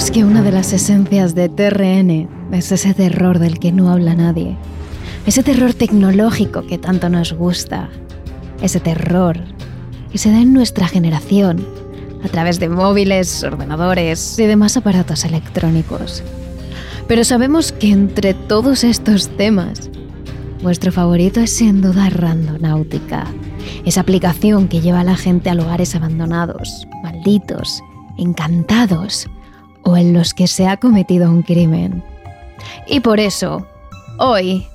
Sabemos que una de las esencias de TRN es ese terror del que no habla nadie. Ese terror tecnológico que tanto nos gusta. Ese terror que se da en nuestra generación a través de móviles, ordenadores y demás aparatos electrónicos. Pero sabemos que entre todos estos temas, vuestro favorito es sin duda Randonáutica, esa aplicación que lleva a la gente a lugares abandonados, malditos, encantados o en los que se ha cometido un crimen. Y por eso, hoy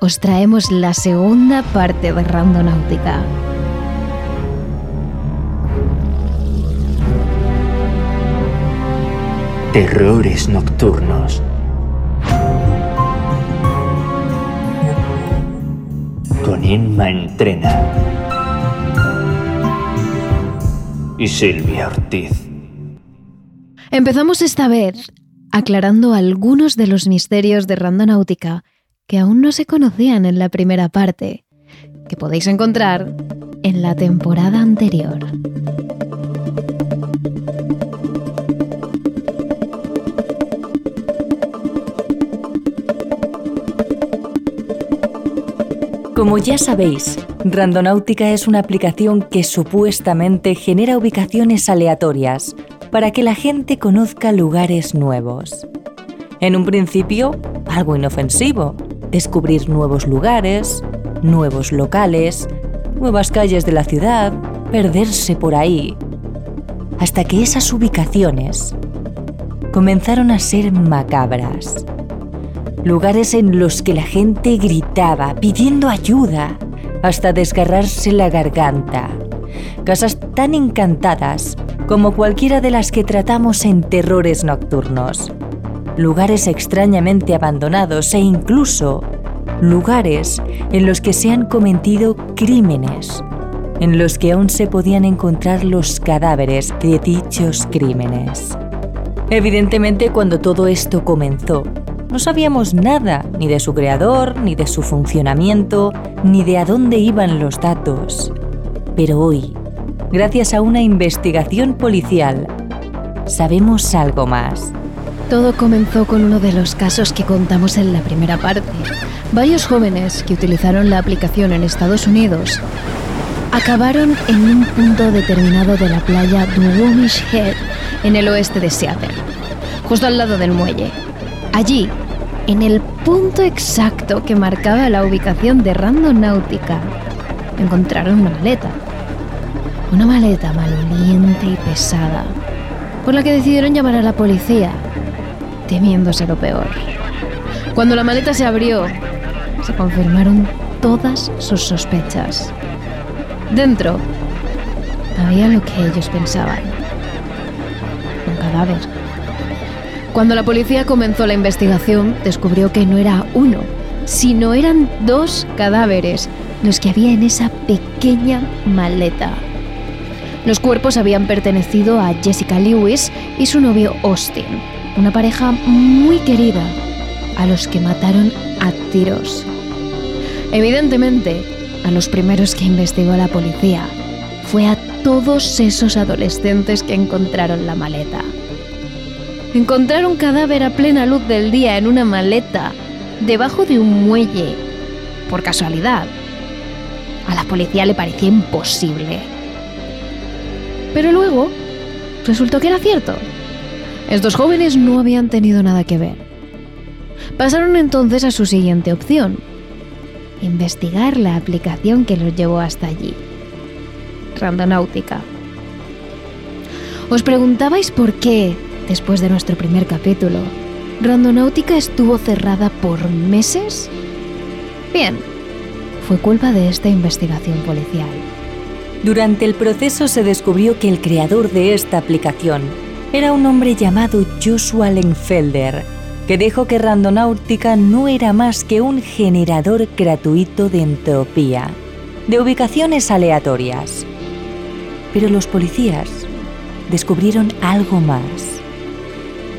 os traemos la segunda parte de Randonáutica. Terrores nocturnos. Con Inma Entrena. Y Silvia Ortiz. Empezamos esta vez aclarando algunos de los misterios de Randonáutica que aún no se conocían en la primera parte, que podéis encontrar en la temporada anterior. Como ya sabéis, Randonáutica es una aplicación que supuestamente genera ubicaciones aleatorias para que la gente conozca lugares nuevos. En un principio, algo inofensivo, descubrir nuevos lugares, nuevos locales, nuevas calles de la ciudad, perderse por ahí, hasta que esas ubicaciones comenzaron a ser macabras. Lugares en los que la gente gritaba pidiendo ayuda hasta desgarrarse la garganta. Casas tan encantadas como cualquiera de las que tratamos en terrores nocturnos. Lugares extrañamente abandonados e incluso lugares en los que se han cometido crímenes, en los que aún se podían encontrar los cadáveres de dichos crímenes. Evidentemente cuando todo esto comenzó, no sabíamos nada ni de su creador, ni de su funcionamiento, ni de a dónde iban los datos. Pero hoy, gracias a una investigación policial, sabemos algo más. Todo comenzó con uno de los casos que contamos en la primera parte. Varios jóvenes que utilizaron la aplicación en Estados Unidos acabaron en un punto determinado de la playa Duwamish Head, en el oeste de Seattle, justo al lado del muelle. Allí, en el punto exacto que marcaba la ubicación de Randonáutica, encontraron una maleta. Una maleta maloliente y pesada, por la que decidieron llamar a la policía, temiéndose lo peor. Cuando la maleta se abrió, se confirmaron todas sus sospechas. Dentro había lo que ellos pensaban. Un cadáver. Cuando la policía comenzó la investigación, descubrió que no era uno, sino eran dos cadáveres los que había en esa pequeña maleta. Los cuerpos habían pertenecido a Jessica Lewis y su novio Austin, una pareja muy querida, a los que mataron a tiros. Evidentemente, a los primeros que investigó la policía fue a todos esos adolescentes que encontraron la maleta. Encontrar un cadáver a plena luz del día en una maleta, debajo de un muelle, por casualidad, a la policía le parecía imposible. Pero luego resultó que era cierto. Estos jóvenes no habían tenido nada que ver. Pasaron entonces a su siguiente opción, investigar la aplicación que los llevó hasta allí, Randonáutica. ¿Os preguntabais por qué, después de nuestro primer capítulo, Randonáutica estuvo cerrada por meses? Bien, fue culpa de esta investigación policial. Durante el proceso se descubrió que el creador de esta aplicación era un hombre llamado Joshua Lenfelder, que dijo que Randonáutica no era más que un generador gratuito de entropía, de ubicaciones aleatorias. Pero los policías descubrieron algo más.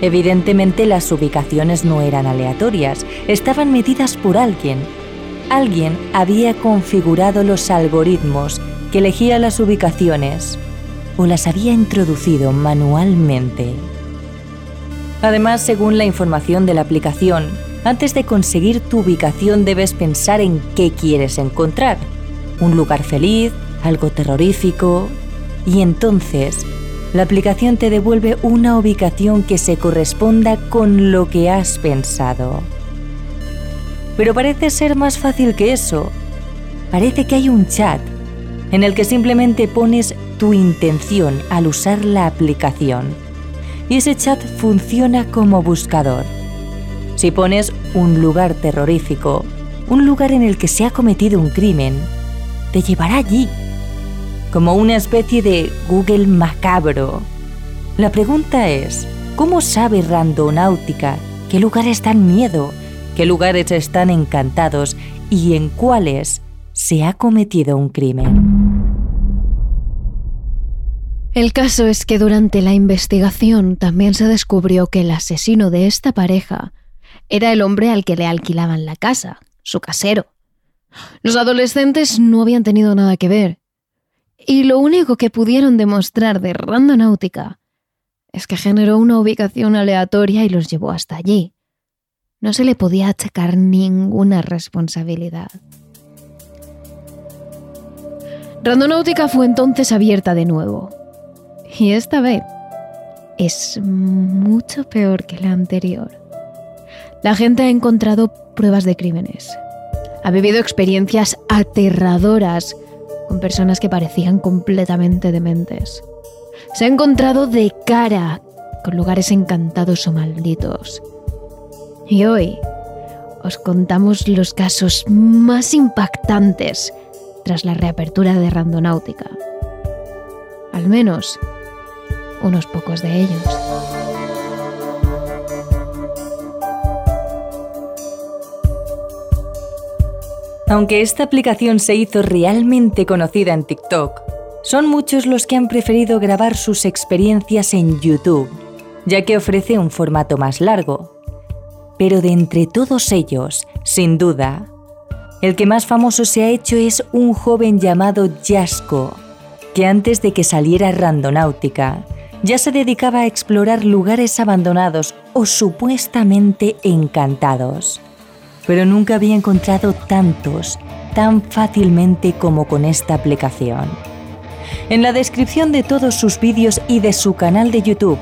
Evidentemente las ubicaciones no eran aleatorias, estaban medidas por alguien. Alguien había configurado los algoritmos que elegía las ubicaciones o las había introducido manualmente. Además, según la información de la aplicación, antes de conseguir tu ubicación debes pensar en qué quieres encontrar. Un lugar feliz, algo terrorífico. Y entonces, la aplicación te devuelve una ubicación que se corresponda con lo que has pensado. Pero parece ser más fácil que eso. Parece que hay un chat en el que simplemente pones tu intención al usar la aplicación. Y ese chat funciona como buscador. Si pones un lugar terrorífico, un lugar en el que se ha cometido un crimen, te llevará allí, como una especie de Google macabro. La pregunta es, ¿cómo sabe Randonáutica qué lugares dan miedo, qué lugares están encantados y en cuáles se ha cometido un crimen? El caso es que durante la investigación también se descubrió que el asesino de esta pareja era el hombre al que le alquilaban la casa, su casero. Los adolescentes no habían tenido nada que ver. Y lo único que pudieron demostrar de Randonáutica es que generó una ubicación aleatoria y los llevó hasta allí. No se le podía achacar ninguna responsabilidad. Randonáutica fue entonces abierta de nuevo y esta vez es mucho peor que la anterior. La gente ha encontrado pruebas de crímenes. Ha vivido experiencias aterradoras con personas que parecían completamente dementes. Se ha encontrado de cara con lugares encantados o malditos. Y hoy os contamos los casos más impactantes tras la reapertura de Randonáutica. Al menos unos pocos de ellos. Aunque esta aplicación se hizo realmente conocida en TikTok, son muchos los que han preferido grabar sus experiencias en YouTube, ya que ofrece un formato más largo. Pero de entre todos ellos, sin duda, el que más famoso se ha hecho es un joven llamado Jasko, que antes de que saliera Randonáutica, ya se dedicaba a explorar lugares abandonados o supuestamente encantados. Pero nunca había encontrado tantos tan fácilmente como con esta aplicación. En la descripción de todos sus vídeos y de su canal de YouTube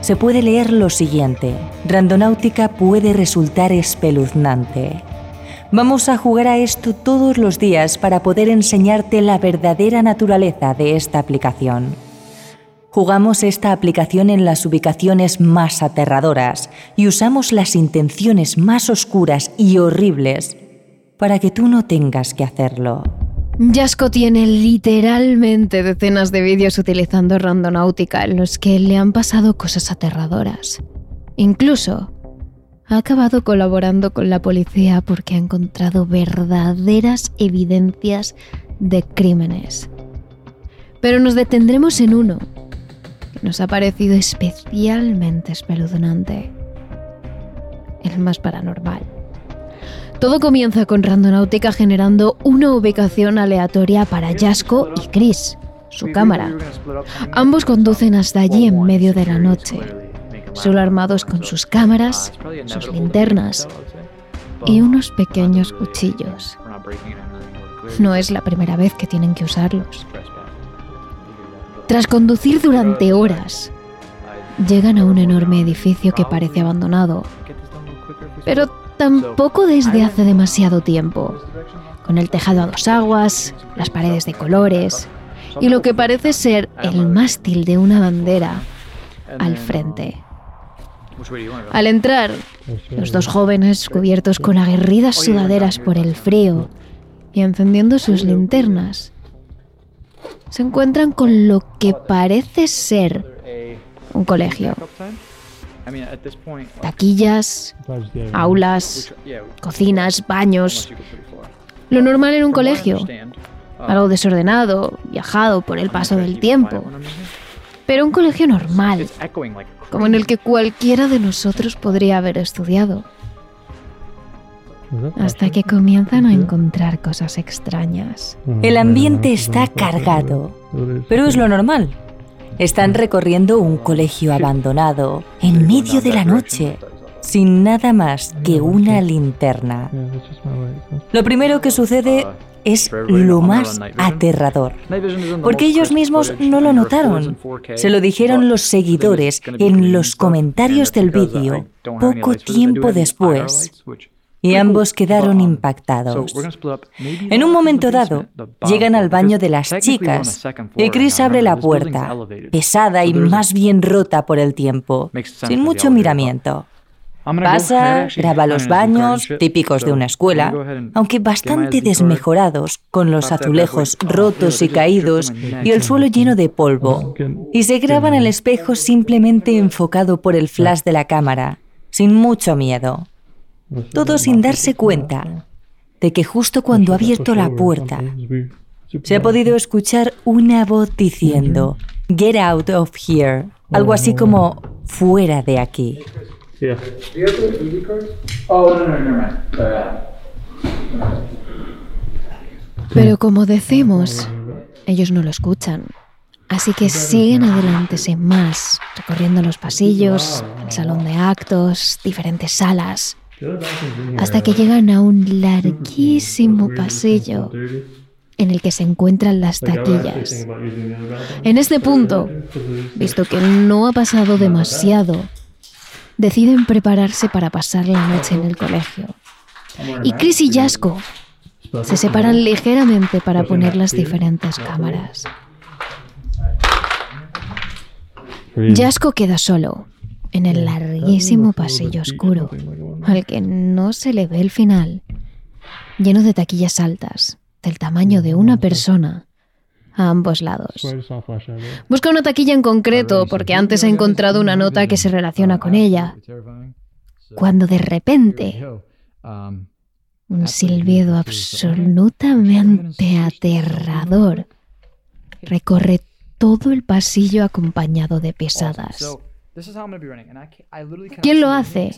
se puede leer lo siguiente. Randonáutica puede resultar espeluznante. Vamos a jugar a esto todos los días para poder enseñarte la verdadera naturaleza de esta aplicación. Jugamos esta aplicación en las ubicaciones más aterradoras y usamos las intenciones más oscuras y horribles para que tú no tengas que hacerlo. Jasko tiene literalmente decenas de vídeos utilizando Randonáutica en los que le han pasado cosas aterradoras. Incluso ha acabado colaborando con la policía porque ha encontrado verdaderas evidencias de crímenes. Pero nos detendremos en uno, nos ha parecido especialmente espeluznante. El más paranormal. Todo comienza con Randonáutica generando una ubicación aleatoria para Jasko y Chris, su cámara. Ambos conducen hasta allí en medio de la noche, solo armados con sus cámaras, sus linternas y unos pequeños cuchillos. No es la primera vez que tienen que usarlos. Tras conducir durante horas, llegan a un enorme edificio que parece abandonado, pero tampoco desde hace demasiado tiempo, con el tejado a dos aguas, las paredes de colores y lo que parece ser el mástil de una bandera al frente. Al entrar, los dos jóvenes, cubiertos con aguerridas sudaderas por el frío y encendiendo sus linternas, se encuentran con lo que parece ser un colegio. Taquillas, aulas, cocinas, baños. Lo normal en un colegio. Algo desordenado, viajado por el paso del tiempo. Pero un colegio normal, como en el que cualquiera de nosotros podría haber estudiado. Hasta que comienzan a encontrar cosas extrañas. El ambiente está cargado, pero es lo normal. Están recorriendo un colegio abandonado en medio de la noche, sin nada más que una linterna. Lo primero que sucede es lo más aterrador, porque ellos mismos no lo notaron. Se lo dijeron los seguidores en los comentarios del vídeo. poco tiempo después y ambos quedaron impactados. En un momento dado, llegan al baño de las chicas. y Chris abre la puerta, pesada y más bien rota por el tiempo, sin mucho miramiento. Pasa, graba los baños, típicos de una escuela, aunque bastante desmejorados, con los azulejos rotos y caídos y el suelo lleno de polvo, y se graba en el espejo simplemente enfocado por el flash de la cámara, sin mucho miedo todo sin darse cuenta de que justo cuando ha abierto la puerta, se ha podido escuchar una voz diciendo, Get out of here, algo así como, fuera de aquí. Pero como decimos, ellos no lo escuchan. Así que siguen adelante sin más, recorriendo los pasillos, el salón de actos, diferentes salas hasta que llegan a un larguísimo pasillo en el que se encuentran las taquillas. En este punto, visto que no ha pasado demasiado, deciden prepararse para pasar la noche en el colegio. Y Chris y Jasko se separan ligeramente para poner las diferentes cámaras. Jasko queda solo en el larguísimo pasillo oscuro, al que no se le ve el final, lleno de taquillas altas, del tamaño de una persona, a ambos lados. Busca una taquilla en concreto porque antes ha encontrado una nota que se relaciona con ella, cuando de repente un silbido absolutamente aterrador recorre todo el pasillo acompañado de pesadas. ¿Quién lo hace?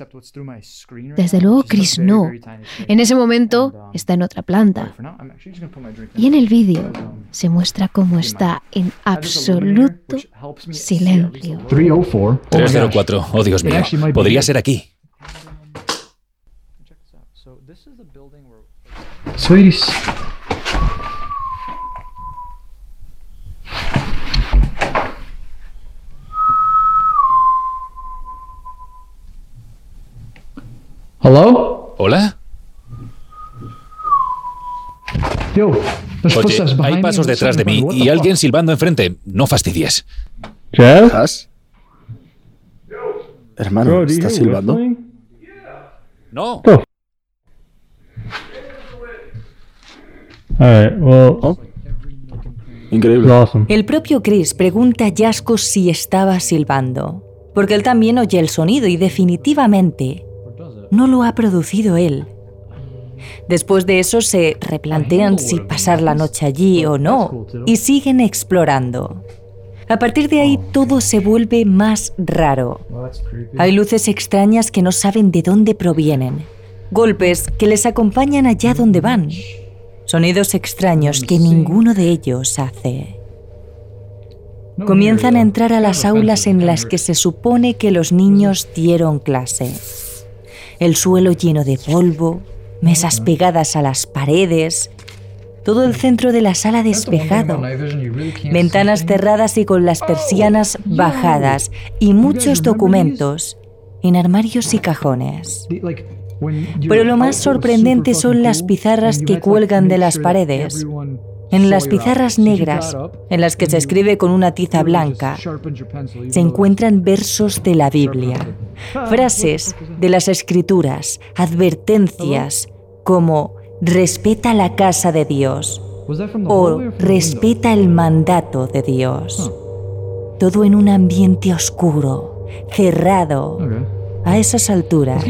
Desde luego Chris no. En ese momento um, está en otra planta. Y en el vídeo um, se muestra cómo está en absoluto silencio. 304. Oh, Dios mío. Podría ser aquí. Sweeties. ¿Hello? ¿Hola? Oye, hay pasos detrás de mí y alguien silbando enfrente. No fastidies. ¿Qué? Hermano, ¿estás silbando? No. Oh. Increíble. El propio Chris pregunta a Jasko si estaba silbando, porque él también oye el sonido y definitivamente no lo ha producido él. Después de eso se replantean si pasar la noche allí o no y siguen explorando. A partir de ahí todo se vuelve más raro. Hay luces extrañas que no saben de dónde provienen, golpes que les acompañan allá donde van, sonidos extraños que ninguno de ellos hace. Comienzan a entrar a las aulas en las que se supone que los niños dieron clase el suelo lleno de polvo, mesas pegadas a las paredes, todo el centro de la sala despejado, ventanas cerradas y con las persianas bajadas y muchos documentos en armarios y cajones. Pero lo más sorprendente son las pizarras que cuelgan de las paredes. En las pizarras negras, en las que se escribe con una tiza blanca, se encuentran versos de la Biblia, frases de las escrituras, advertencias como respeta la casa de Dios, o respeta el mandato de Dios. Todo en un ambiente oscuro, cerrado, a esas alturas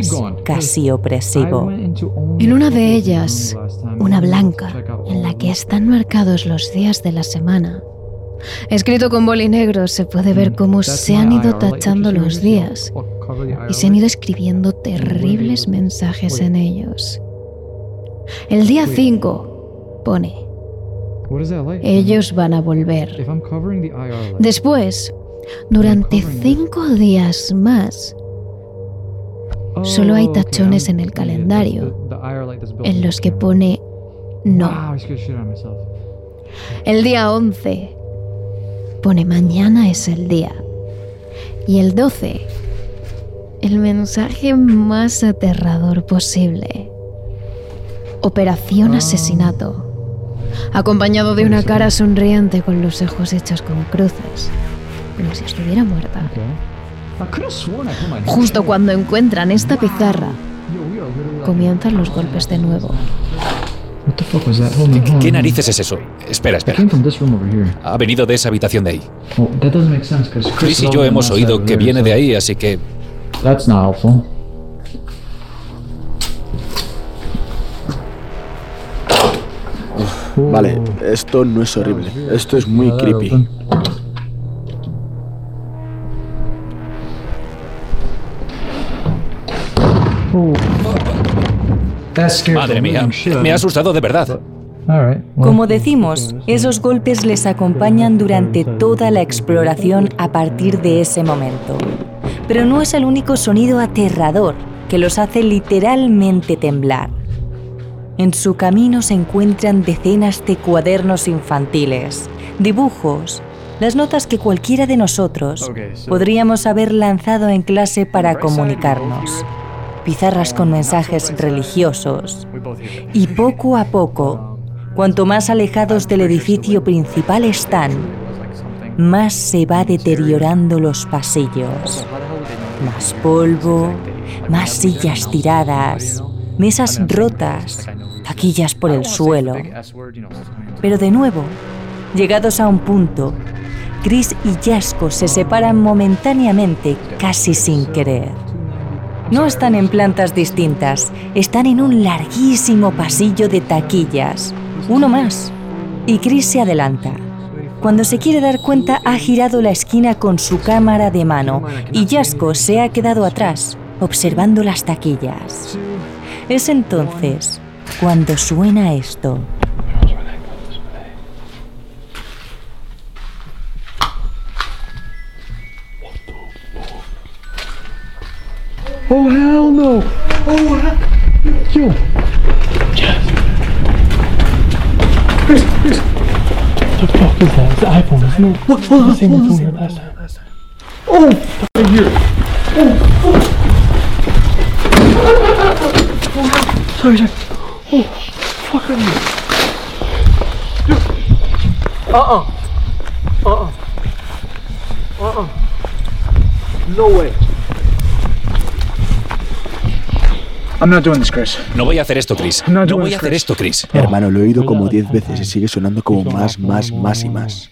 casi opresivo. En una de ellas, una blanca, en la que están marcados los días de la semana. Escrito con boli negro se puede ver cómo se han ido tachando los días y se han ido escribiendo terribles mensajes en ellos. El día 5 pone, ellos van a volver. Después, durante cinco días más, solo hay tachones en el calendario en los que pone no. El día 11 pone mañana es el día. Y el 12, el mensaje más aterrador posible. Operación Asesinato. Acompañado de una cara sonriente con los ojos hechos con cruces, como si estuviera muerta. Justo cuando encuentran esta pizarra, comienzan los golpes de nuevo. ¿Qué, qué narices es eso? Espera, espera. Ha venido de esa habitación de ahí. Chris y yo hemos oído que viene de ahí, así que. Vale, esto no es horrible. Esto es muy creepy. Madre mía, me ha asustado de verdad. Como decimos, esos golpes les acompañan durante toda la exploración a partir de ese momento. Pero no es el único sonido aterrador que los hace literalmente temblar. En su camino se encuentran decenas de cuadernos infantiles, dibujos, las notas que cualquiera de nosotros podríamos haber lanzado en clase para comunicarnos, pizarras con mensajes religiosos. Y poco a poco, cuanto más alejados del edificio principal están, más se va deteriorando los pasillos. Más polvo, más sillas tiradas, mesas rotas, taquillas por el suelo. Pero de nuevo, llegados a un punto, Chris y Jasko se separan momentáneamente, casi sin querer. No están en plantas distintas, están en un larguísimo pasillo de taquillas. Uno más. Y Chris se adelanta. Cuando se quiere dar cuenta ha girado la esquina con su cámara de mano y Jasko se ha quedado atrás, observando las taquillas. Es entonces cuando suena esto. Oh hell no! Oh hell! Yo! Chris, Chris! What the fuck is that? It's the iPhone, isn't it? What? What? The same phone we had last time. Oh! Right here! Oh! oh. Sorry, sorry. Oh! Fuck are you? Uh-uh. Uh-uh. Uh-uh. No way. I'm not doing this, Chris. No voy a hacer esto, Chris. No, voy a hacer Chris. esto, Chris. Hermano, lo he oído como 10 veces y sigue sonando como más, más, más y más.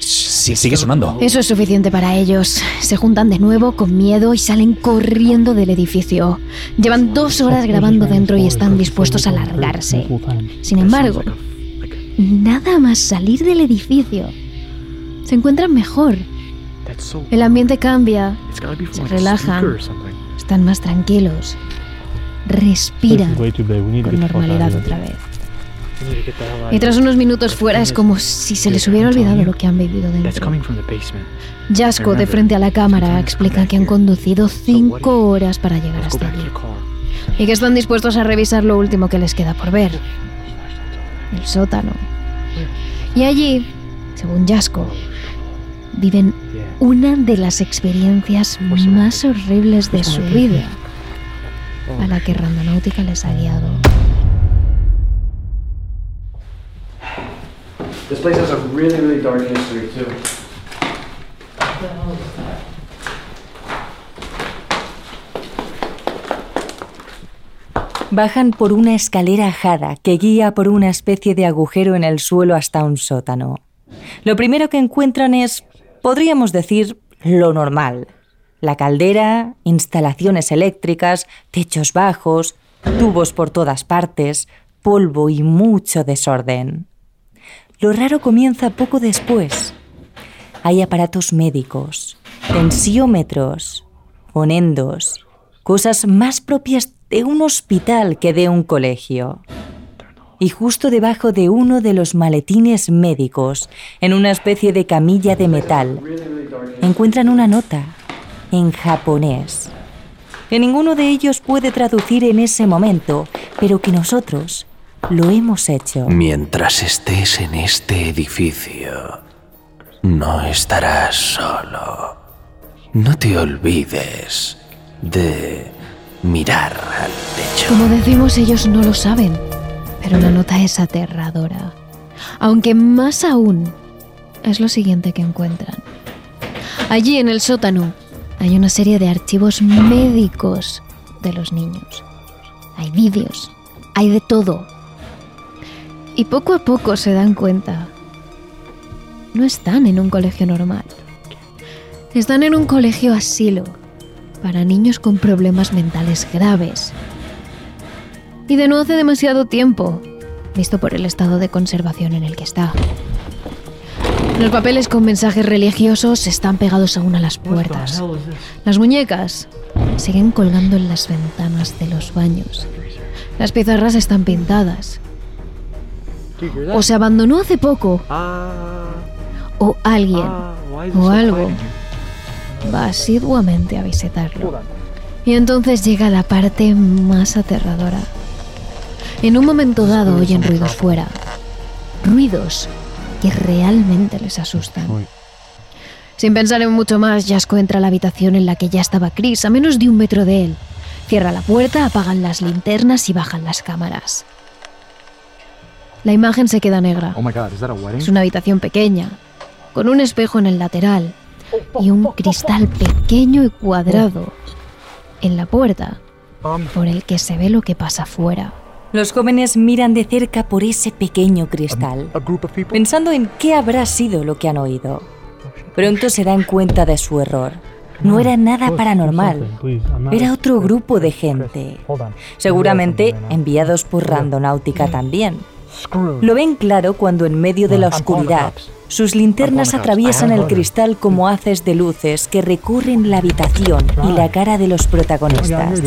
Sí, sigue sonando. Eso es suficiente para ellos. Se juntan de nuevo con miedo y salen corriendo del edificio. Llevan dos horas grabando dentro y están dispuestos a largarse. Sin embargo, nada más salir del edificio, se encuentran mejor. El ambiente cambia, se relajan, están más tranquilos, respiran con normalidad otra vez. Y tras unos minutos fuera es como si se les hubiera olvidado lo que han vivido dentro. Jasko, de frente a la cámara, explica que han conducido cinco horas para llegar hasta allí y que están dispuestos a revisar lo último que les queda por ver, el sótano. Y allí, según Jasko, viven una de las experiencias más horribles de su vida, a la que Randonáutica les ha guiado. This place has a really, really dark history, too. Bajan por una escalera ajada que guía por una especie de agujero en el suelo hasta un sótano. Lo primero que encuentran es, podríamos decir, lo normal. La caldera, instalaciones eléctricas, techos bajos, tubos por todas partes, polvo y mucho desorden. Lo raro comienza poco después. Hay aparatos médicos, tensiómetros, fonendos, cosas más propias de un hospital que de un colegio. Y justo debajo de uno de los maletines médicos, en una especie de camilla de metal, encuentran una nota en japonés, que ninguno de ellos puede traducir en ese momento, pero que nosotros lo hemos hecho. Mientras estés en este edificio, no estarás solo. No te olvides de mirar al techo. Como decimos, ellos no lo saben, pero la nota es aterradora. Aunque más aún es lo siguiente que encuentran. Allí en el sótano hay una serie de archivos médicos de los niños. Hay vídeos, hay de todo. Y poco a poco se dan cuenta. No están en un colegio normal. Están en un colegio asilo para niños con problemas mentales graves. Y de no hace demasiado tiempo, visto por el estado de conservación en el que está. Los papeles con mensajes religiosos están pegados aún a las puertas. Las muñecas siguen colgando en las ventanas de los baños. Las pizarras están pintadas. O se abandonó hace poco. O alguien o algo va asiduamente a visitarlo. Y entonces llega la parte más aterradora. En un momento dado oyen ruidos fuera. Ruidos que realmente les asustan. Sin pensar en mucho más, Jasco entra a la habitación en la que ya estaba Chris, a menos de un metro de él. Cierra la puerta, apagan las linternas y bajan las cámaras. La imagen se queda negra. Es una habitación pequeña, con un espejo en el lateral y un cristal pequeño y cuadrado en la puerta, por el que se ve lo que pasa fuera. Los jóvenes miran de cerca por ese pequeño cristal, pensando en qué habrá sido lo que han oído. Pronto se dan cuenta de su error. No era nada paranormal, era otro grupo de gente, seguramente enviados por Randonáutica también. Lo ven claro cuando en medio de la oscuridad sus linternas atraviesan el cristal como haces de luces que recorren la habitación y la cara de los protagonistas,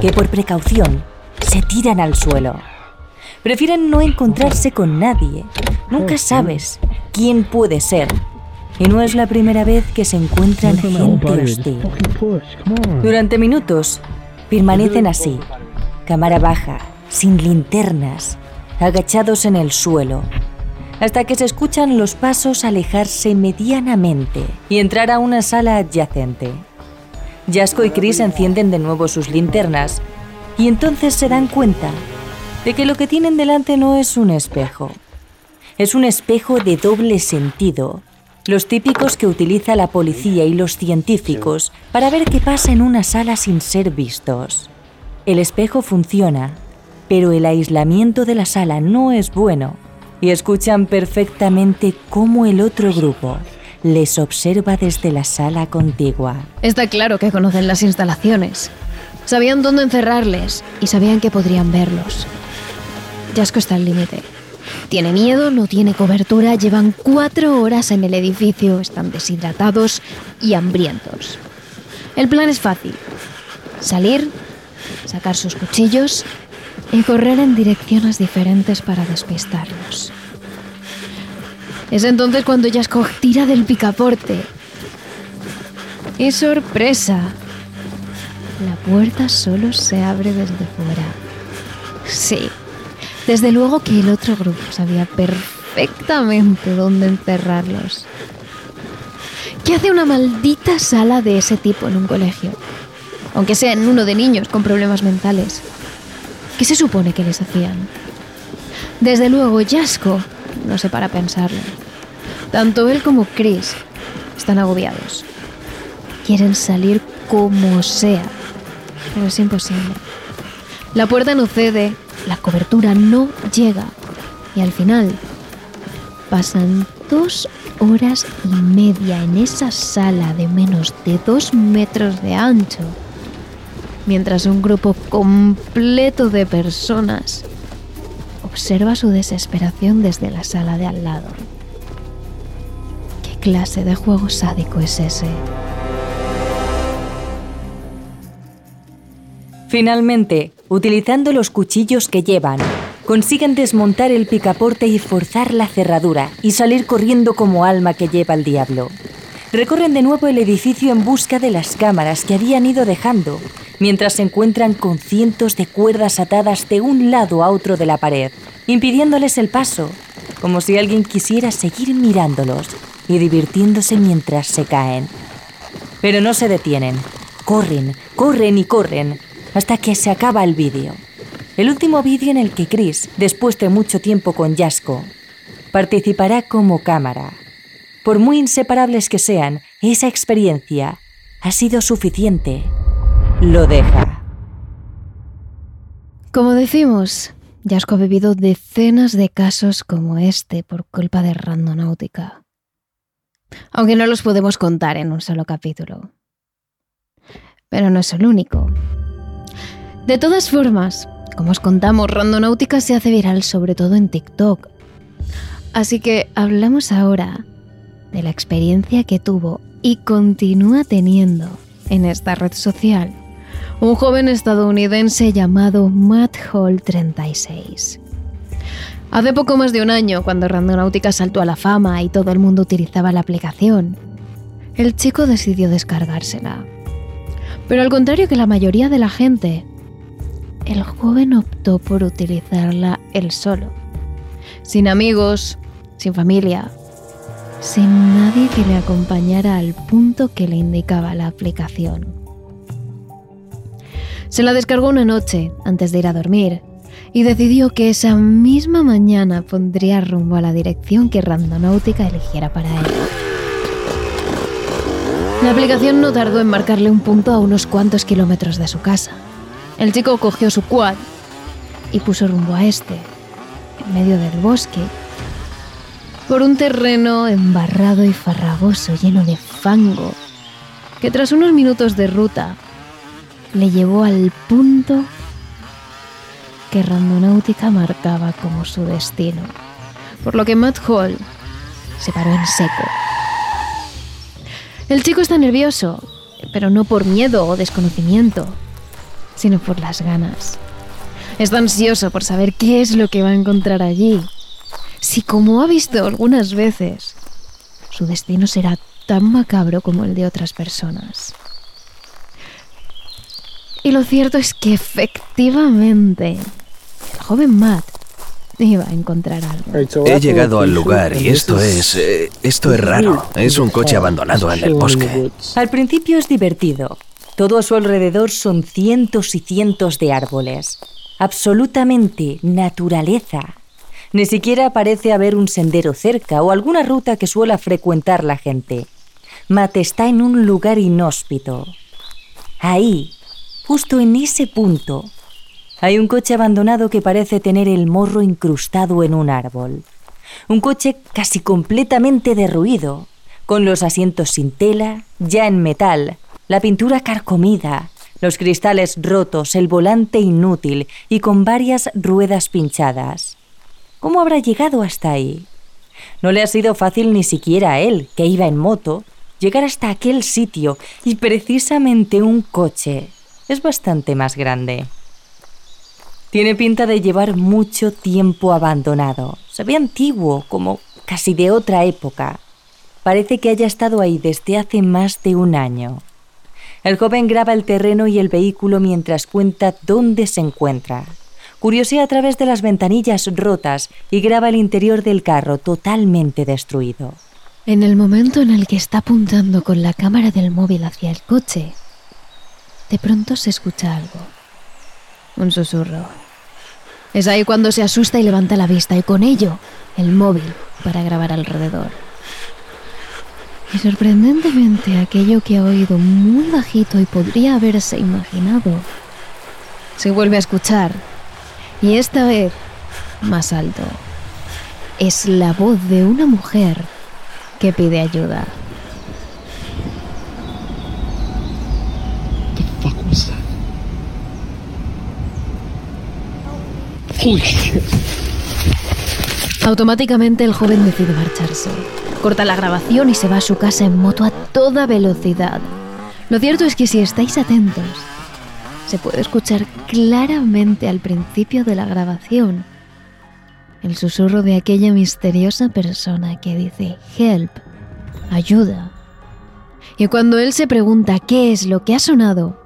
que por precaución se tiran al suelo. Prefieren no encontrarse con nadie. Nunca sabes quién puede ser. Y no es la primera vez que se encuentran gente hostil. Durante minutos permanecen así, cámara baja, sin linternas, agachados en el suelo, hasta que se escuchan los pasos alejarse medianamente y entrar a una sala adyacente. Jasco y Chris encienden de nuevo sus linternas y entonces se dan cuenta de que lo que tienen delante no es un espejo. Es un espejo de doble sentido, los típicos que utiliza la policía y los científicos para ver qué pasa en una sala sin ser vistos. El espejo funciona, pero el aislamiento de la sala no es bueno y escuchan perfectamente cómo el otro grupo les observa desde la sala contigua. Está claro que conocen las instalaciones. Sabían dónde encerrarles y sabían que podrían verlos. Jasco está al límite. Tiene miedo, no tiene cobertura, llevan cuatro horas en el edificio, están deshidratados y hambrientos. El plan es fácil. Salir, sacar sus cuchillos y correr en direcciones diferentes para despistarlos. Es entonces cuando Jasco tira del picaporte. ¡Y sorpresa! La puerta solo se abre desde fuera. Sí, desde luego que el otro grupo sabía perfectamente dónde enterrarlos. ¿Qué hace una maldita sala de ese tipo en un colegio? Aunque sea en uno de niños con problemas mentales. ¿Qué se supone que les hacían? Desde luego, Jasco no sé para pensarlo. Tanto él como Chris están agobiados. Quieren salir como sea pero es imposible. La puerta no cede, la cobertura no llega y al final pasan dos horas y media en esa sala de menos de dos metros de ancho, mientras un grupo completo de personas observa su desesperación desde la sala de al lado. ¿Qué clase de juego sádico es ese? Finalmente, utilizando los cuchillos que llevan, consiguen desmontar el picaporte y forzar la cerradura y salir corriendo como alma que lleva el diablo. Recorren de nuevo el edificio en busca de las cámaras que habían ido dejando, mientras se encuentran con cientos de cuerdas atadas de un lado a otro de la pared, impidiéndoles el paso, como si alguien quisiera seguir mirándolos y divirtiéndose mientras se caen. Pero no se detienen, corren, corren y corren, hasta que se acaba el vídeo. El último vídeo en el que Chris, después de mucho tiempo con Jasko, participará como cámara. Por muy inseparables que sean, esa experiencia ha sido suficiente. Lo deja. Como decimos, Jasko ha vivido decenas de casos como este por culpa de Randonáutica. Aunque no los podemos contar en un solo capítulo. Pero no es el único. De todas formas, como os contamos, Randonáutica se hace viral sobre todo en TikTok. Así que hablamos ahora de la experiencia que tuvo y continúa teniendo en esta red social un joven estadounidense llamado Matt Hall 36. Hace poco más de un año, cuando Randonáutica saltó a la fama y todo el mundo utilizaba la aplicación, el chico decidió descargársela. Pero al contrario que la mayoría de la gente, el joven optó por utilizarla él solo, sin amigos, sin familia, sin nadie que le acompañara al punto que le indicaba la aplicación. Se la descargó una noche antes de ir a dormir y decidió que esa misma mañana pondría rumbo a la dirección que Randonáutica eligiera para él. La aplicación no tardó en marcarle un punto a unos cuantos kilómetros de su casa. El chico cogió su quad y puso rumbo a este, en medio del bosque, por un terreno embarrado y farragoso lleno de fango, que tras unos minutos de ruta le llevó al punto que Randonáutica marcaba como su destino, por lo que Matt Hall se paró en seco. El chico está nervioso, pero no por miedo o desconocimiento, sino por las ganas. Está ansioso por saber qué es lo que va a encontrar allí. Si como ha visto algunas veces, su destino será tan macabro como el de otras personas. Y lo cierto es que efectivamente, el joven Matt iba a encontrar algo. He llegado al lugar y esto es... eh, esto es raro. Es un coche abandonado en el bosque. Al principio es divertido. Todo a su alrededor son cientos y cientos de árboles. Absolutamente naturaleza. Ni siquiera parece haber un sendero cerca o alguna ruta que suela frecuentar la gente. Matt está en un lugar inhóspito. Ahí, justo en ese punto, hay un coche abandonado que parece tener el morro incrustado en un árbol. Un coche casi completamente derruido, con los asientos sin tela, ya en metal, la pintura carcomida, los cristales rotos, el volante inútil y con varias ruedas pinchadas. ¿Cómo habrá llegado hasta ahí? No le ha sido fácil ni siquiera a él, que iba en moto, llegar hasta aquel sitio y precisamente un coche es bastante más grande. Tiene pinta de llevar mucho tiempo abandonado. Se ve antiguo, como casi de otra época. Parece que haya estado ahí desde hace más de un año. El joven graba el terreno y el vehículo mientras cuenta dónde se encuentra. Curiosea a través de las ventanillas rotas y graba el interior del carro totalmente destruido. En el momento en el que está apuntando con la cámara del móvil hacia el coche, de pronto se escucha algo. Un susurro. Es ahí cuando se asusta y levanta la vista y con ello el móvil para grabar alrededor. Y sorprendentemente aquello que ha oído muy bajito y podría haberse imaginado Se vuelve a escuchar. Y esta vez más alto. Es la voz de una mujer que pide ayuda. The fuck was that? Holy shit. Automáticamente el joven decide marcharse. Corta la grabación y se va a su casa en moto a toda velocidad. Lo cierto es que si estáis atentos, se puede escuchar claramente al principio de la grabación el susurro de aquella misteriosa persona que dice help, ayuda. Y cuando él se pregunta qué es lo que ha sonado,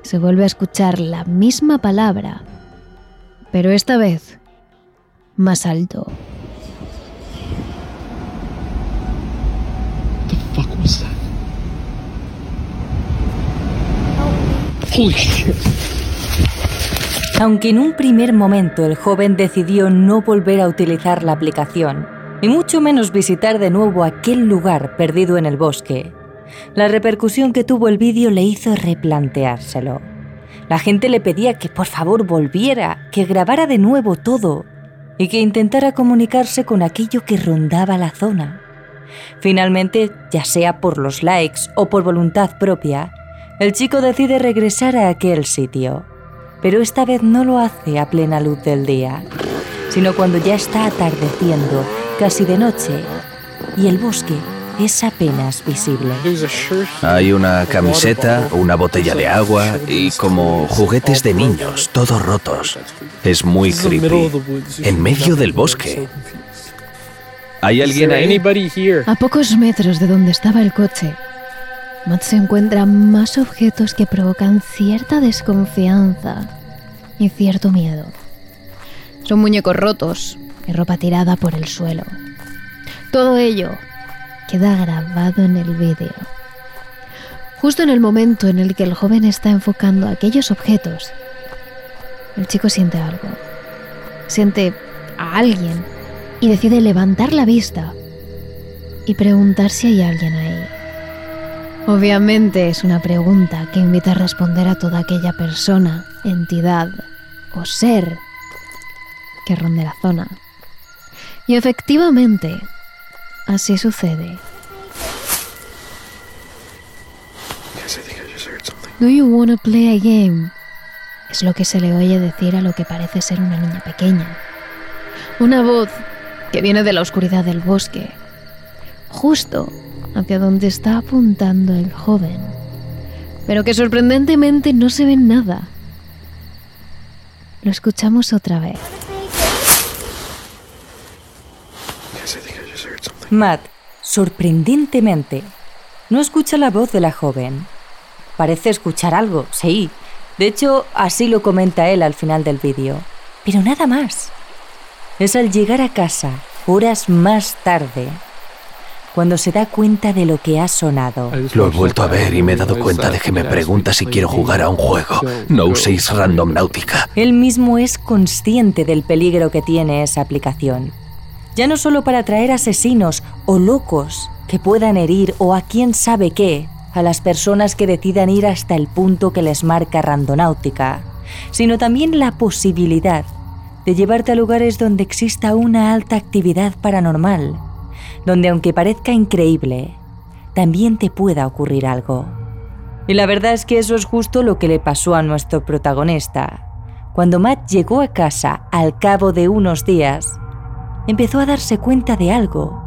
se vuelve a escuchar la misma palabra, pero esta vez más alto. Holy shit. Aunque en un primer momento el joven decidió no volver a utilizar la aplicación, y mucho menos visitar de nuevo aquel lugar perdido en el bosque, la repercusión que tuvo el vídeo le hizo replanteárselo. La gente le pedía que por favor volviera, que grabara de nuevo todo y que intentara comunicarse con aquello que rondaba la zona. Finalmente, ya sea por los likes o por voluntad propia, el chico decide regresar a aquel sitio pero esta vez no lo hace a plena luz del día, sino cuando ya está atardeciendo, casi de noche, y el bosque es apenas visible. Hay una camiseta, una botella de agua y como juguetes de niños, todos rotos. Es muy creepy. En medio del bosque. ¿Hay alguien ahí? A pocos metros de donde estaba el coche, Matt se encuentra más objetos que provocan cierta desconfianza y cierto miedo. Son muñecos rotos y ropa tirada por el suelo. Todo ello queda grabado en el vídeo. Justo en el momento en el que el joven está enfocando aquellos objetos, el chico siente algo. Siente a alguien y decide levantar la vista y preguntar si hay alguien ahí. Obviamente es una pregunta que invita a responder a toda aquella persona, entidad o ser que ronde la zona. Y efectivamente, así sucede. Do you wanna play a game? Es lo que se le oye decir a lo que parece ser una niña pequeña. Una voz que viene de la oscuridad del bosque, justo hacia donde está apuntando el joven, pero que sorprendentemente no se ve nada. Lo escuchamos otra vez. Matt, sorprendentemente, no escucha la voz de la joven. Parece escuchar algo, sí. De hecho, así lo comenta él al final del vídeo. Pero nada más. Es al llegar a casa, horas más tarde, cuando se da cuenta de lo que ha sonado. Lo he vuelto a ver y me he dado cuenta de que me pregunta si quiero jugar a un juego. Go, No uséis Random Náutica. Él mismo es consciente del peligro que tiene esa aplicación. Ya no solo para atraer asesinos o locos que puedan herir o a quién sabe qué a las personas que decidan ir hasta el punto que les marca Randonáutica, sino también la posibilidad de llevarte a lugares donde exista una alta actividad paranormal, donde aunque parezca increíble, también te pueda ocurrir algo. Y la verdad es que eso es justo lo que le pasó a nuestro protagonista. Cuando Matt llegó a casa al cabo de unos días, empezó a darse cuenta de algo.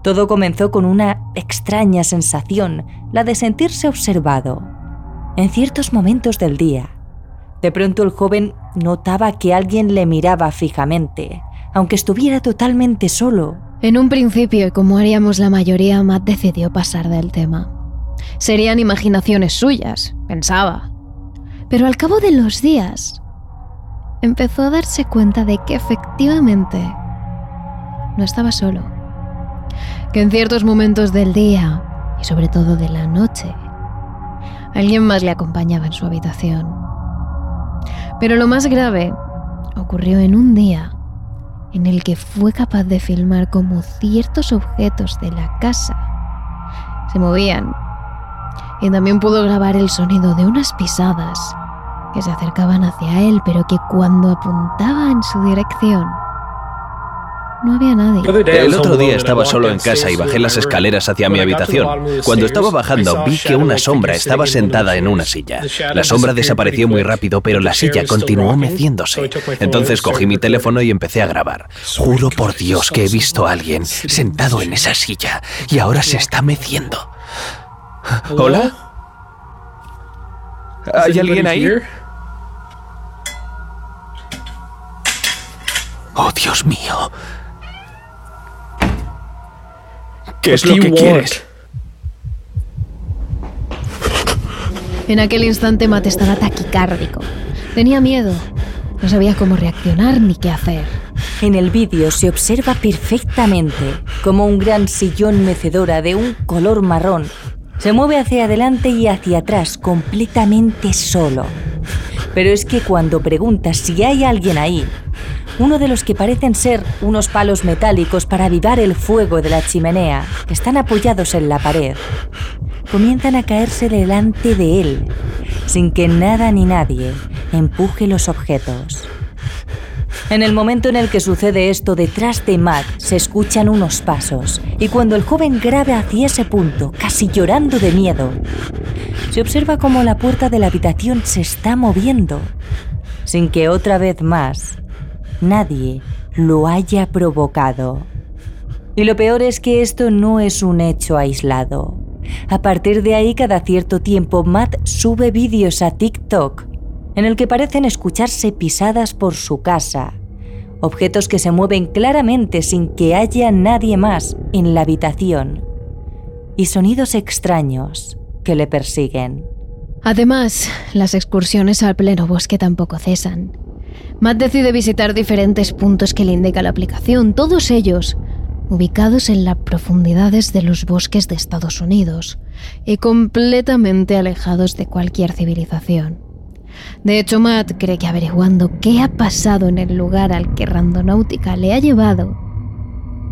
Todo comenzó con una extraña sensación, la de sentirse observado. En ciertos momentos del día, de pronto el joven notaba que alguien le miraba fijamente, aunque estuviera totalmente solo. En un principio, como haríamos la mayoría, Matt decidió pasar del tema. Serían imaginaciones suyas, pensaba. Pero al cabo de los días, empezó a darse cuenta de que efectivamente no estaba solo. Que en ciertos momentos del día, y sobre todo de la noche, alguien más le acompañaba en su habitación. Pero lo más grave ocurrió en un día en el que fue capaz de filmar cómo ciertos objetos de la casa se movían. Y también pudo grabar el sonido de unas pisadas que se acercaban hacia él, pero que cuando apuntaba en su dirección, no había nadie. El otro día estaba solo en casa y bajé las escaleras hacia mi habitación. Cuando estaba bajando vi que una sombra estaba sentada en una silla. La sombra desapareció muy rápido, pero la silla continuó meciéndose. Entonces cogí mi teléfono y empecé a grabar. Juro por Dios que he visto a alguien sentado en esa silla y ahora se está meciendo. ¿Hola? ¿Hay alguien ahí? Oh, Dios mío. ¿Qué es lo que quieres? En aquel instante Matt estaba taquicárdico. Tenía miedo. No sabía cómo reaccionar ni qué hacer. En el vídeo se observa perfectamente como un gran sillón mecedora de un color marrón se mueve hacia adelante y hacia atrás completamente solo. Pero es que cuando preguntas si hay alguien ahí, uno de los que parecen ser unos palos metálicos para avivar el fuego de la chimenea, que están apoyados en la pared, comienzan a caerse delante de él, sin que nada ni nadie empuje los objetos. En el momento en el que sucede esto, detrás de Matt se escuchan unos pasos, y cuando el joven graba hacia ese punto, casi llorando de miedo, se observa como la puerta de la habitación se está moviendo, sin que otra vez más nadie lo haya provocado. Y lo peor es que esto no es un hecho aislado. A partir de ahí, cada cierto tiempo, Matt sube vídeos a TikTok en el que parecen escucharse pisadas por su casa, objetos que se mueven claramente sin que haya nadie más en la habitación, y sonidos extraños que le persiguen. Además, las excursiones al pleno bosque tampoco cesan. Matt decide visitar diferentes puntos que le indica la aplicación, todos ellos ubicados en las profundidades de los bosques de Estados Unidos y completamente alejados de cualquier civilización. De hecho, Matt cree que averiguando qué ha pasado en el lugar al que Randonáutica le ha llevado,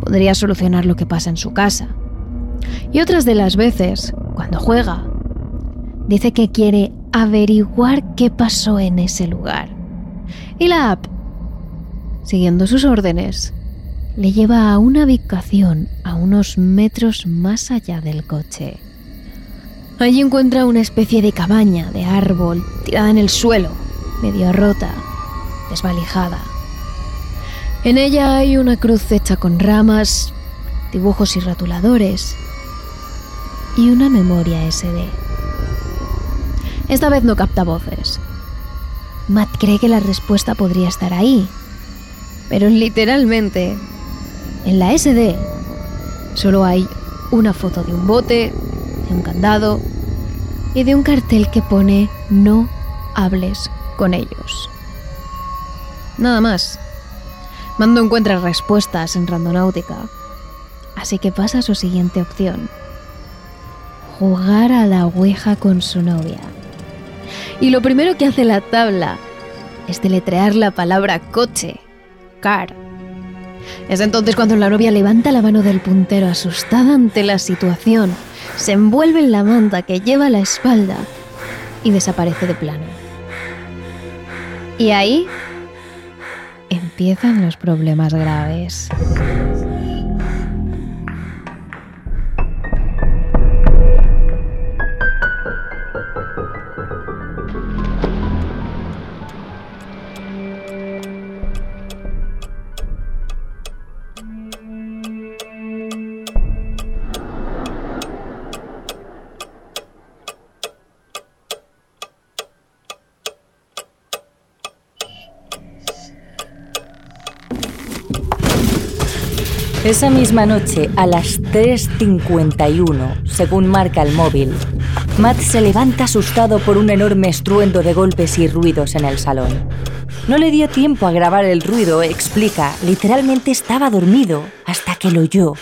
podría solucionar lo que pasa en su casa. Y otras de las veces, cuando juega, dice que quiere averiguar qué pasó en ese lugar. Y la app, siguiendo sus órdenes, le lleva a una ubicación a unos metros más allá del coche. Allí encuentra una especie de cabaña de árbol tirada en el suelo, medio rota, desvalijada. En ella hay una cruz hecha con ramas, dibujos y ratuladores y una memoria SD. Esta vez no capta voces. Matt cree que la respuesta podría estar ahí, pero literalmente en la SD solo hay una foto de un bote, de un candado y de un cartel que pone no hables con ellos. Nada más. Mando encuentra respuestas en Randonáutica. Así que pasa a su siguiente opción. Jugar a la ouija con su novia. Y lo primero que hace la tabla es deletrear la palabra coche, car. Es entonces cuando la novia levanta la mano del puntero asustada ante la situación se envuelve en la manta que lleva a la espalda y desaparece de plano. Y ahí empiezan los problemas graves. Esa misma noche, a las 3.51, según marca el móvil, Matt se levanta asustado por un enorme estruendo de golpes y ruidos en el salón. No le dio tiempo a grabar el ruido, explica, literalmente estaba dormido hasta que lo oyó.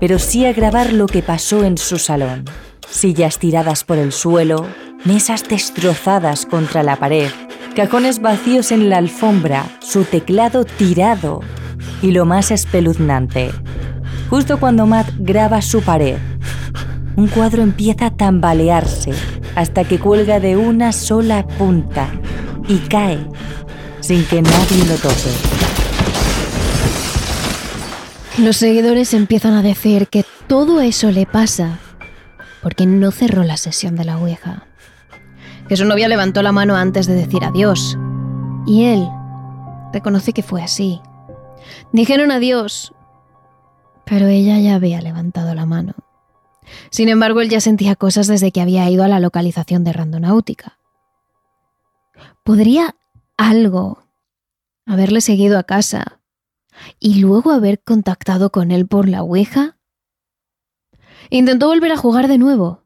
Pero sí a grabar lo que pasó en su salón. Sillas tiradas por el suelo, mesas destrozadas contra la pared, cajones vacíos en la alfombra, su teclado tirado y lo más espeluznante, justo cuando Matt graba su pared, un cuadro empieza a tambalearse hasta que cuelga de una sola punta y cae sin que nadie lo toque. Los seguidores empiezan a decir que todo eso le pasa porque no cerró la sesión de la Ouija. Que su novia levantó la mano antes de decir adiós. Y él reconoce que fue así. Dijeron adiós, pero ella ya había levantado la mano. Sin embargo, él ya sentía cosas desde que había ido a la localización de Randonáutica. ¿Podría algo haberle seguido a casa y luego haber contactado con él por la Ouija? Intentó volver a jugar de nuevo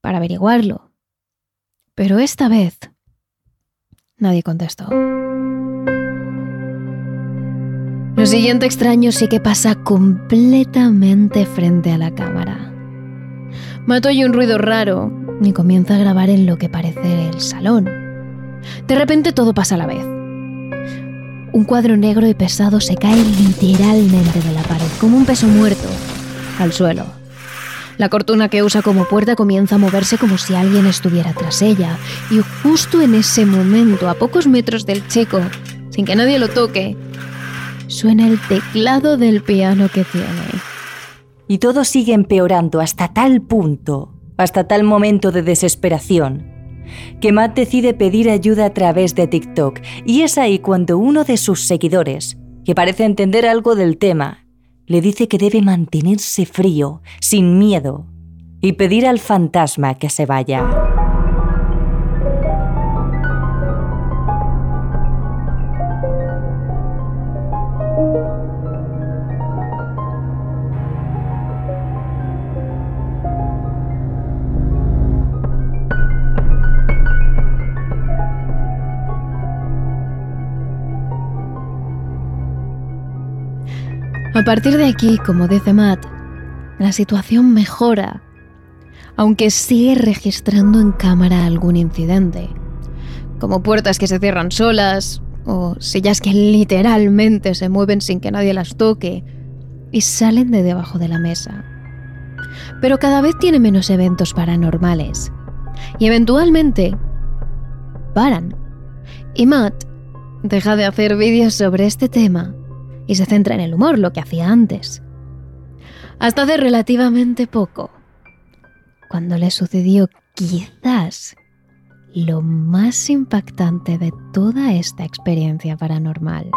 para averiguarlo, pero esta vez nadie contestó. Siguiente extraño sí que pasa completamente frente a la cámara. Mato oye un ruido raro y comienza a grabar en lo que parece el salón. De repente todo pasa a la vez. Un cuadro negro y pesado se cae literalmente de la pared, como un peso muerto, al suelo. La cortina que usa como puerta comienza a moverse como si alguien estuviera tras ella, y justo en ese momento, a pocos metros del chico, sin que nadie lo toque, suena el teclado del piano que tiene. Y todo sigue empeorando hasta tal punto, hasta tal momento de desesperación, que Matt decide pedir ayuda a través de TikTok. Y es ahí cuando uno de sus seguidores, que parece entender algo del tema, le dice que debe mantenerse frío, sin miedo, y pedir al fantasma que se vaya. Partir de aquí, como dice Matt, la situación mejora, aunque sigue registrando en cámara algún incidente, como puertas que se cierran solas, o sillas que literalmente se mueven sin que nadie las toque y salen de debajo de la mesa. Pero cada vez tiene menos eventos paranormales, y eventualmente paran. Y Matt deja de hacer vídeos sobre este tema y se centra en el humor, lo que hacía antes. Hasta hace relativamente poco, cuando le sucedió quizás lo más impactante de toda esta experiencia paranormal.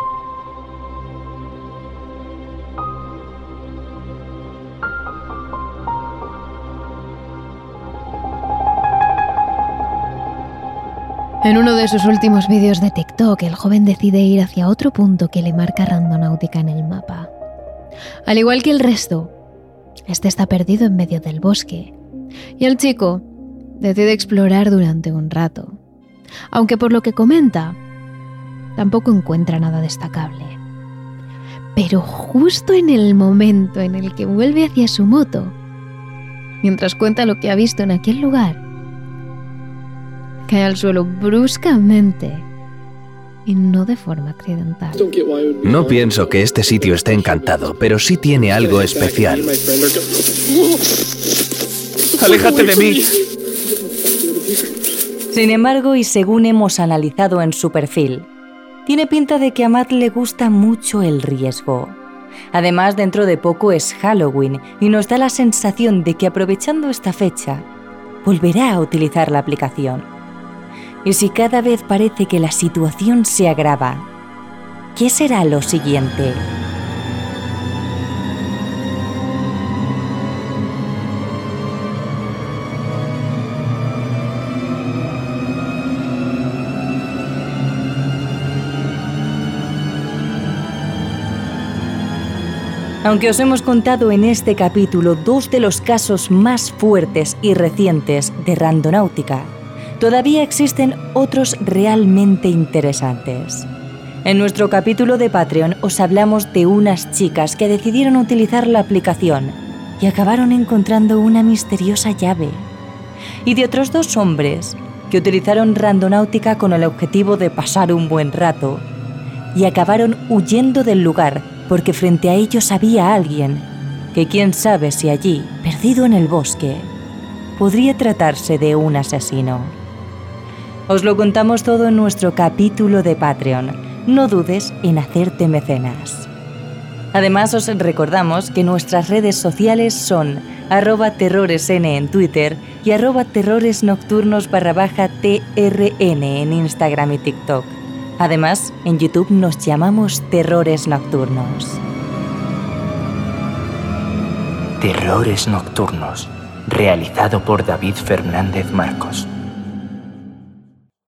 En uno de sus últimos vídeos de TikTok, el joven decide ir hacia otro punto que le marca Randonáutica en el mapa. Al igual que el resto, este está perdido en medio del bosque, y el chico decide explorar durante un rato, aunque por lo que comenta, tampoco encuentra nada destacable. Pero justo en el momento en el que vuelve hacia su moto, mientras cuenta lo que ha visto en aquel lugar, cae al suelo bruscamente y no de forma accidental. No pienso que este sitio esté encantado, pero sí tiene algo especial. ¡Aléjate de mí! Sin embargo, y según hemos analizado en su perfil, tiene pinta de que a Matt le gusta mucho el riesgo. Además, dentro de poco es Halloween y nos da la sensación de que aprovechando esta fecha, volverá a utilizar la aplicación. Y si cada vez parece que la situación se agrava, ¿qué será lo siguiente? Aunque os hemos contado en este capítulo dos de los casos más fuertes y recientes de Randonáutica, todavía existen otros realmente interesantes. En nuestro capítulo de Patreon os hablamos de unas chicas que decidieron utilizar la aplicación y acabaron encontrando una misteriosa llave. Y de otros dos hombres que utilizaron Randonáutica con el objetivo de pasar un buen rato y acabaron huyendo del lugar porque frente a ellos había alguien que quién sabe si allí, perdido en el bosque, podría tratarse de un asesino. Os lo contamos todo en nuestro capítulo de Patreon. No dudes en hacerte mecenas. Además os recordamos que nuestras redes sociales son arroba terroresn en Twitter y arroba terroresnocturnos barra TRN en Instagram y TikTok. Además, en YouTube nos llamamos Terrores Nocturnos. Terrores Nocturnos, realizado por David Fernández Marcos.